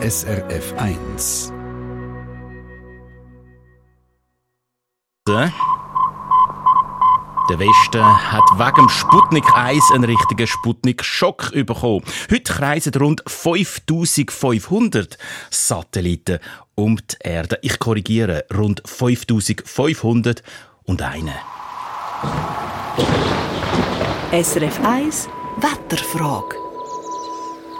SRF 1. Der Westen hat wegen Sputnik 1 einen richtigen Sputnik-Schock bekommen. Heute kreisen rund 5500 Satelliten um die Erde. Ich korrigiere, rund 5500 und eine. SRF 1 Wetterfrage.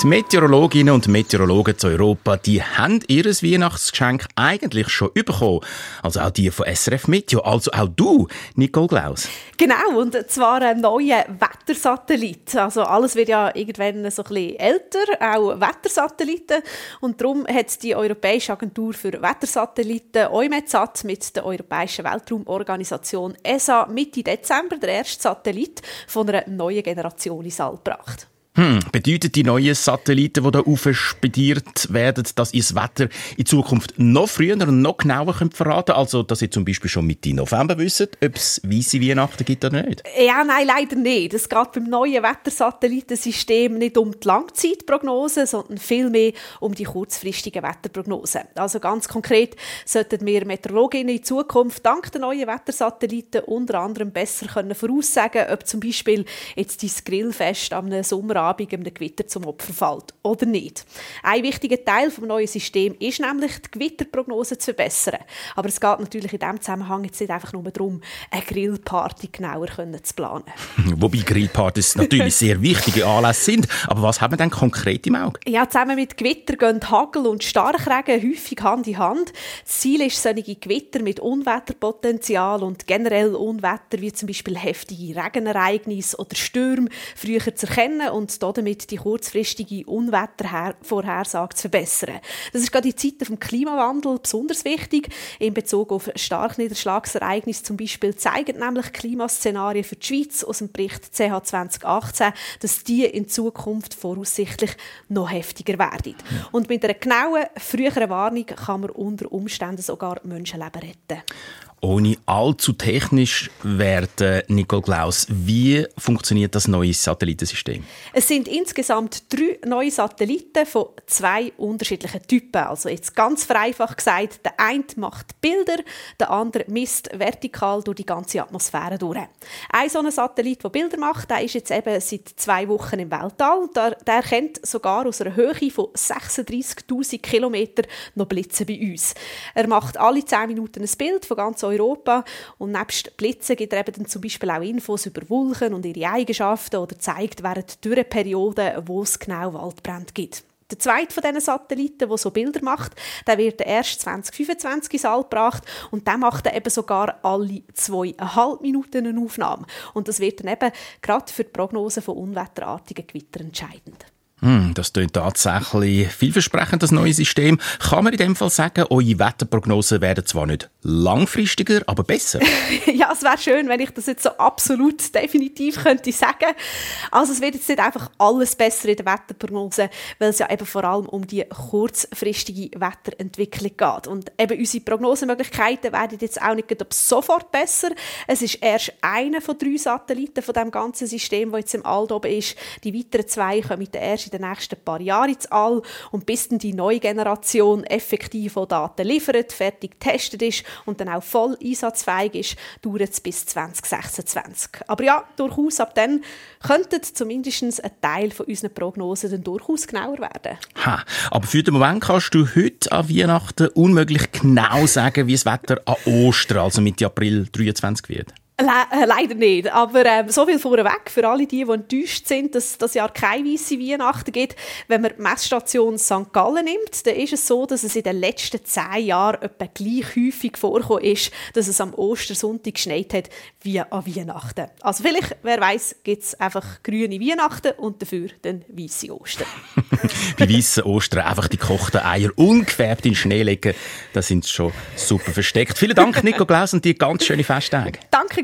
Die Meteorologinnen und Meteorologen zu Europa, die haben ihr Weihnachtsgeschenk eigentlich schon bekommen. Also auch die von SRF Meteo, also auch du, Nicole Glaus. Genau, und zwar ein neuer Wettersatellit. Also alles wird ja irgendwann so ein bisschen älter, auch Wettersatelliten. Und darum hat die Europäische Agentur für Wettersatelliten EUMETSAT mit der Europäischen Weltraumorganisation ESA Mitte Dezember den ersten Satellit von einer neuen Generation ins All gebracht. Hm, bedeutet die neuen Satelliten, die da aufspediert werden, dass ihr das Wetter in Zukunft noch früher und noch genauer könnt verraten Also, dass ihr zum Beispiel schon Mitte November wisst, ob es weisse Weihnachten gibt oder nicht? Ja, nein, leider nicht. Es geht beim neuen Wettersatellitensystem nicht um die Langzeitprognose, sondern vielmehr um die kurzfristigen Wetterprognosen. Also ganz konkret sollten wir Meteorologinnen in Zukunft dank der neuen Wettersatelliten unter anderem besser können voraussagen, ob zum Beispiel jetzt dein Grillfest am Sommerabend Abend einem Gewitter zum Opfer fällt oder nicht. Ein wichtiger Teil des neuen Systems ist nämlich, die Gewitterprognose zu verbessern. Aber es geht natürlich in diesem Zusammenhang jetzt nicht einfach nur darum, eine Grillparty genauer zu planen. Wobei Grillpartys natürlich sehr wichtige Anlässe sind. Aber was haben wir denn konkret im Auge? Ja, zusammen mit Gewitter gehen Hagel und Starkregen häufig Hand in Hand. Das Ziel ist, solche Gewitter mit Unwetterpotenzial und generell Unwetter wie zum Beispiel heftige Regenereignisse oder Stürme früher zu erkennen und damit die kurzfristige Unwettervorhersage zu verbessern. Das ist gerade in Zeiten des Klimawandels besonders wichtig. In Bezug auf Starkniederschlagsereignisse zum Beispiel zeigen nämlich Klimaszenarien für die Schweiz aus dem Bericht CH 2018, dass die in Zukunft voraussichtlich noch heftiger werden. Und mit einer genauen, früheren Warnung kann man unter Umständen sogar Menschenleben retten. Ohne allzu technisch werden, Nicole Klaus, wie funktioniert das neue Satellitensystem? Es sind insgesamt drei neue Satelliten von zwei unterschiedlichen Typen. Also jetzt ganz vereinfacht gesagt, der eine macht Bilder, der andere misst vertikal durch die ganze Atmosphäre durch. Ein so ein Satellit, der Bilder macht, der ist jetzt eben seit zwei Wochen im Weltall. Der, der kennt sogar aus einer Höhe von 36'000 Kilometern noch Blitze bei uns. Er macht alle zehn Minuten ein Bild von ganz Europa. Und nebst Blitzen gibt er eben dann zum Beispiel auch Infos über Wolken und ihre Eigenschaften oder zeigt während Dürreperioden, wo es genau Waldbrände gibt. Der zweite von diesen Satelliten, der so Bilder macht, der wird erst 2025 ins All gebracht und der macht dann eben sogar alle zweieinhalb Minuten eine Aufnahme. Und das wird dann eben gerade für die Prognose von unwetterartigen Gewittern entscheidend. Hm, das klingt tatsächlich vielversprechend, das neue System. Kann man in dem Fall sagen, eure Wetterprognosen werden zwar nicht langfristiger, aber besser? ja, es wäre schön, wenn ich das jetzt so absolut definitiv könnte sagen. Also es wird jetzt nicht einfach alles besser in der Wetterprognose, weil es ja eben vor allem um die kurzfristige Wetterentwicklung geht. Und eben unsere Prognosemöglichkeiten werden jetzt auch nicht sofort besser. Es ist erst einer von drei Satelliten von dem ganzen System, das jetzt im All oben ist. Die weiteren zwei kommen in den nächsten paar Jahren ins All und bis dann die neue Generation effektiv Daten liefert, fertig getestet ist und dann auch voll einsatzfähig ist, dauert es bis 2026. Aber ja, durchaus ab dann könnte zumindest ein Teil von unseren Prognosen dann durchaus genauer werden. Ha, aber für den Moment kannst du heute an Weihnachten unmöglich genau sagen, wie das Wetter an Ostern, also Mitte April 23 wird. Le äh, leider nicht. Aber ähm, so viel vorweg für alle die, die enttäuscht sind, dass das Jahr keine weiße Weihnachten gibt. Wenn man die Messstation St. Gallen nimmt, dann ist es so, dass es in den letzten zehn Jahren etwa gleich häufig vorgekommen ist, dass es am Ostersonntag geschneit hat wie an Weihnachten. Also vielleicht, wer weiß, gibt es einfach grüne Weihnachten und dafür dann weiße Ostern. Bei weißen Ostern einfach die gekochten Eier ungefärbt in den Schnee legen, da sind sie schon super versteckt. Vielen Dank, Nico Klaus, und dir ganz schöne Festtage. Danke